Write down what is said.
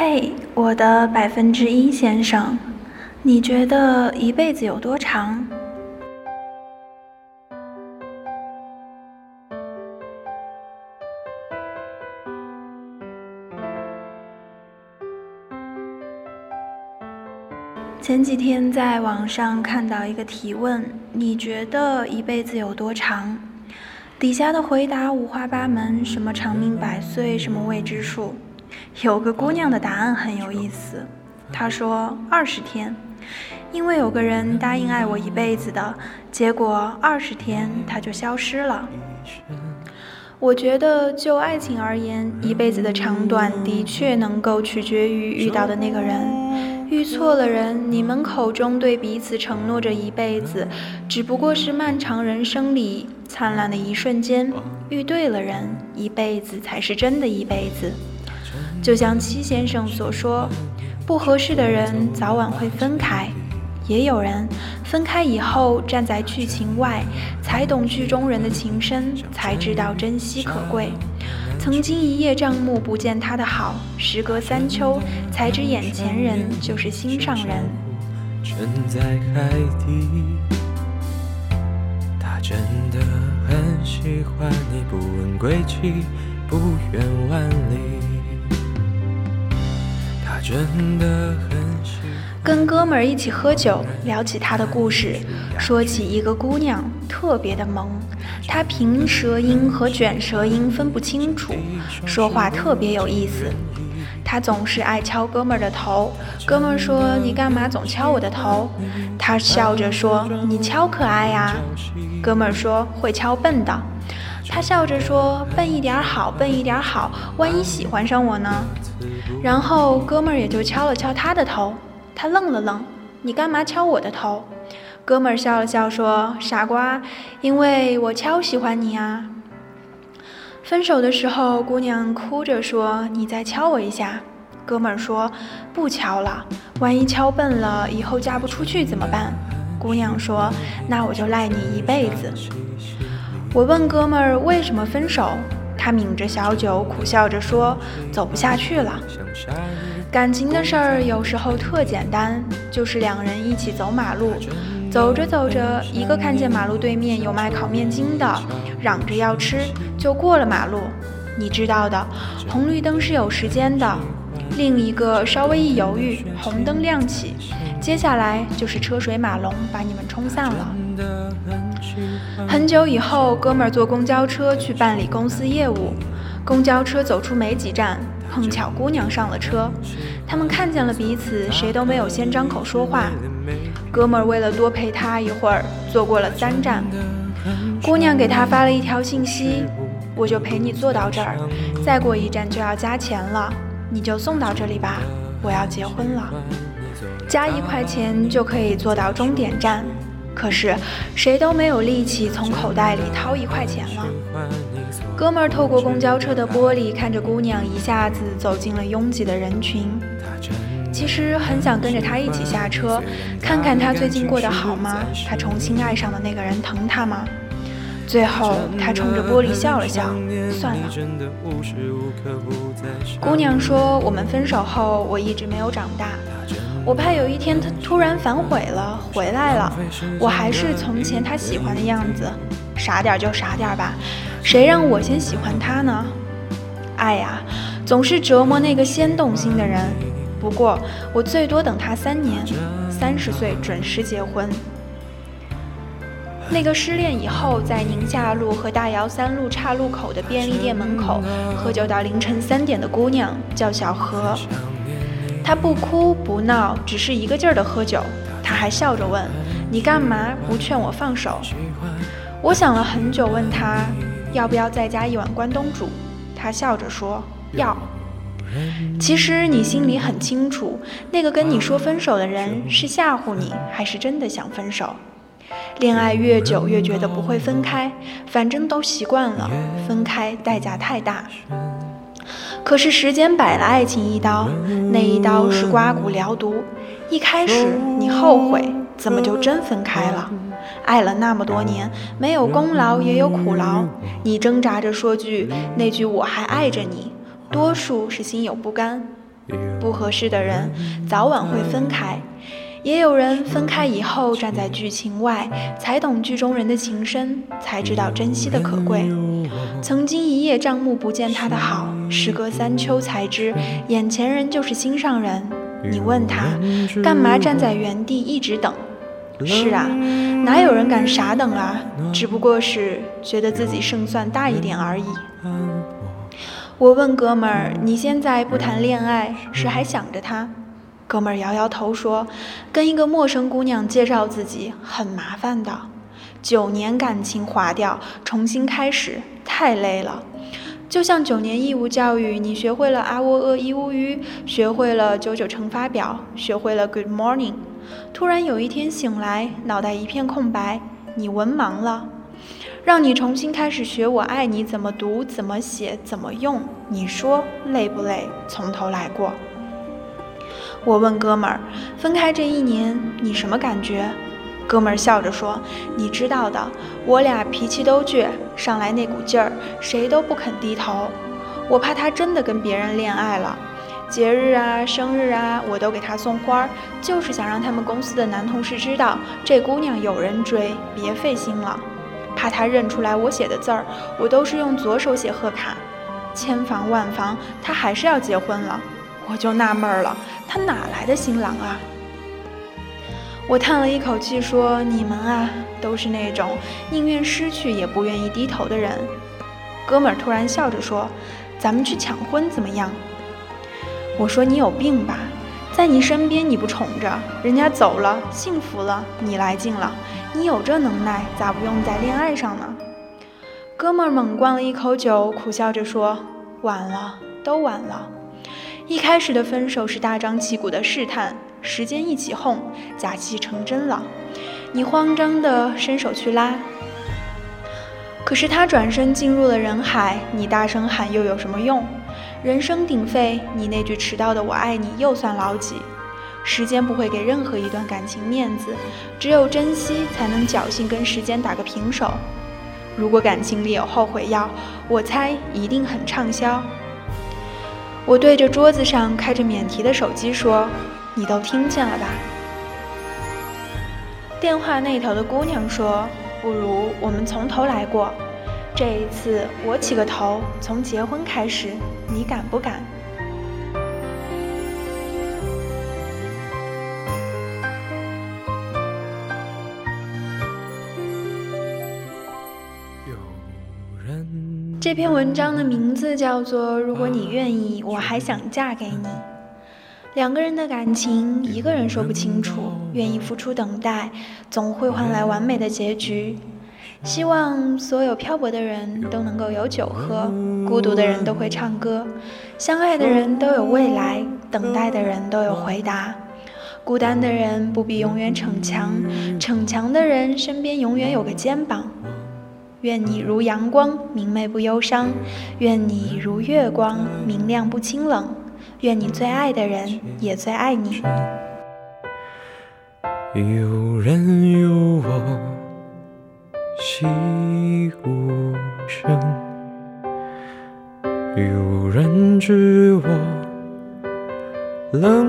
嘿，我的百分之一先生，你觉得一辈子有多长？前几天在网上看到一个提问：你觉得一辈子有多长？底下的回答五花八门，什么长命百岁，什么未知数。有个姑娘的答案很有意思，她说二十天，因为有个人答应爱我一辈子的，结果二十天他就消失了。我觉得就爱情而言，一辈子的长短的确能够取决于遇到的那个人。遇错了人，你们口中对彼此承诺着一辈子，只不过是漫长人生里灿烂的一瞬间；遇对了人，一辈子才是真的一辈子。就像七先生所说，不合适的人早晚会分开。也有人分开以后站在剧情外，才懂剧中人的情深，才知道珍惜可贵。曾经一叶障目不见他的好，时隔三秋才知眼前人就是心上人。沉在海底，他真的很喜欢你，不问归期，不远万里。跟哥们儿一起喝酒，聊起他的故事，说起一个姑娘特别的萌，她平舌音和卷舌音分不清楚，说话特别有意思。她总是爱敲哥们儿的头，哥们儿说你干嘛总敲我的头？她笑着说你敲可爱呀。哥们儿说会敲笨的。他笑着说笨一点好，笨一点好，万一喜欢上我呢？然后哥们儿也就敲了敲他的头。他愣了愣，你干嘛敲我的头？哥们儿笑了笑说：“傻瓜，因为我超喜欢你啊。”分手的时候，姑娘哭着说：“你再敲我一下。”哥们儿说：“不敲了，万一敲笨了，以后嫁不出去怎么办？”姑娘说：“那我就赖你一辈子。”我问哥们儿为什么分手，他抿着小酒，苦笑着说：“走不下去了。”感情的事儿有时候特简单，就是两人一起走马路，走着走着，一个看见马路对面有卖烤面筋的，嚷着要吃，就过了马路。你知道的，红绿灯是有时间的。另一个稍微一犹豫，红灯亮起，接下来就是车水马龙，把你们冲散了。很久以后，哥们儿坐公交车去办理公司业务，公交车走出没几站。碰巧姑娘上了车，他们看见了彼此，谁都没有先张口说话。哥们儿为了多陪她一会儿，坐过了三站。姑娘给他发了一条信息：“我就陪你坐到这儿，再过一站就要加钱了，你就送到这里吧，我要结婚了。加一块钱就可以坐到终点站。可是谁都没有力气从口袋里掏一块钱了。”哥们儿透过公交车的玻璃看着姑娘，一下子走进了拥挤的人群。其实很想跟着她一起下车，看看她最近过得好吗？她重新爱上的那个人疼她吗？最后，他冲着玻璃笑了笑，算了。姑娘说：“我们分手后，我一直没有长大。我怕有一天他突然反悔了，回来了，我还是从前他喜欢的样子。傻点就傻点吧。”谁让我先喜欢他呢？爱呀，总是折磨那个先动心的人。不过我最多等他三年，三十岁准时结婚。那个失恋以后在宁夏路和大窑三路岔路口的便利店门口喝酒到凌晨三点的姑娘叫小何。他不哭不闹，只是一个劲儿的喝酒。他还笑着问：“你干嘛不劝我放手？”我想了很久，问他。要不要再加一碗关东煮？他笑着说：“要。”其实你心里很清楚，那个跟你说分手的人是吓唬你，还是真的想分手？恋爱越久越觉得不会分开，反正都习惯了，分开代价太大。可是时间摆了爱情一刀，那一刀是刮骨疗毒。一开始你后悔，怎么就真分开了？爱了那么多年，没有功劳也有苦劳。你挣扎着说句那句“我还爱着你”，多数是心有不甘。不合适的人早晚会分开。也有人分开以后站在剧情外，才懂剧中人的情深，才知道珍惜的可贵。曾经一叶障目不见他的好，时隔三秋才知眼前人就是心上人。你问他干嘛站在原地一直等？是啊，哪有人敢傻等啊？只不过是觉得自己胜算大一点而已。我问哥们儿：“你现在不谈恋爱，是还想着他？”哥们儿摇摇头说：“跟一个陌生姑娘介绍自己很麻烦的，九年感情划掉，重新开始太累了。就像九年义务教育，你学会了啊喔呃一乌鱼，学会了九九乘法表，学会了 Good morning。”突然有一天醒来，脑袋一片空白，你文盲了，让你重新开始学“我爱你”怎么读、怎么写、怎么用，你说累不累？从头来过。我问哥们儿，分开这一年你什么感觉？哥们儿笑着说：“你知道的，我俩脾气都倔，上来那股劲儿，谁都不肯低头。我怕他真的跟别人恋爱了。”节日啊，生日啊，我都给他送花，就是想让他们公司的男同事知道这姑娘有人追，别费心了。怕他认出来我写的字儿，我都是用左手写贺卡。千防万防，他还是要结婚了，我就纳闷了，他哪来的新郎啊？我叹了一口气说：“你们啊，都是那种宁愿失去也不愿意低头的人。”哥们儿突然笑着说：“咱们去抢婚怎么样？”我说你有病吧，在你身边你不宠着，人家走了幸福了，你来劲了，你有这能耐，咋不用在恋爱上呢？哥们儿猛灌了一口酒，苦笑着说：“晚了，都晚了。一开始的分手是大张旗鼓的试探，时间一起哄，假戏成真了。你慌张的伸手去拉，可是他转身进入了人海，你大声喊又有什么用？”人声鼎沸，你那句迟到的“我爱你”又算老几？时间不会给任何一段感情面子，只有珍惜才能侥幸跟时间打个平手。如果感情里有后悔药，我猜一定很畅销。我对着桌子上开着免提的手机说：“你都听见了吧？”电话那头的姑娘说：“不如我们从头来过。”这一次我起个头，从结婚开始，你敢不敢？这篇文章的名字叫做《如果你愿意，我还想嫁给你》。两个人的感情，一个人说不清楚，愿意付出等待，总会换来完美的结局。希望所有漂泊的人都能够有酒喝，孤独的人都会唱歌，相爱的人都有未来，等待的人都有回答，孤单的人不必永远逞强，逞强的人身边永远有个肩膀。愿你如阳光，明媚不忧伤；愿你如月光，明亮不清冷；愿你最爱的人也最爱你。有人有我。细无声，有人知我冷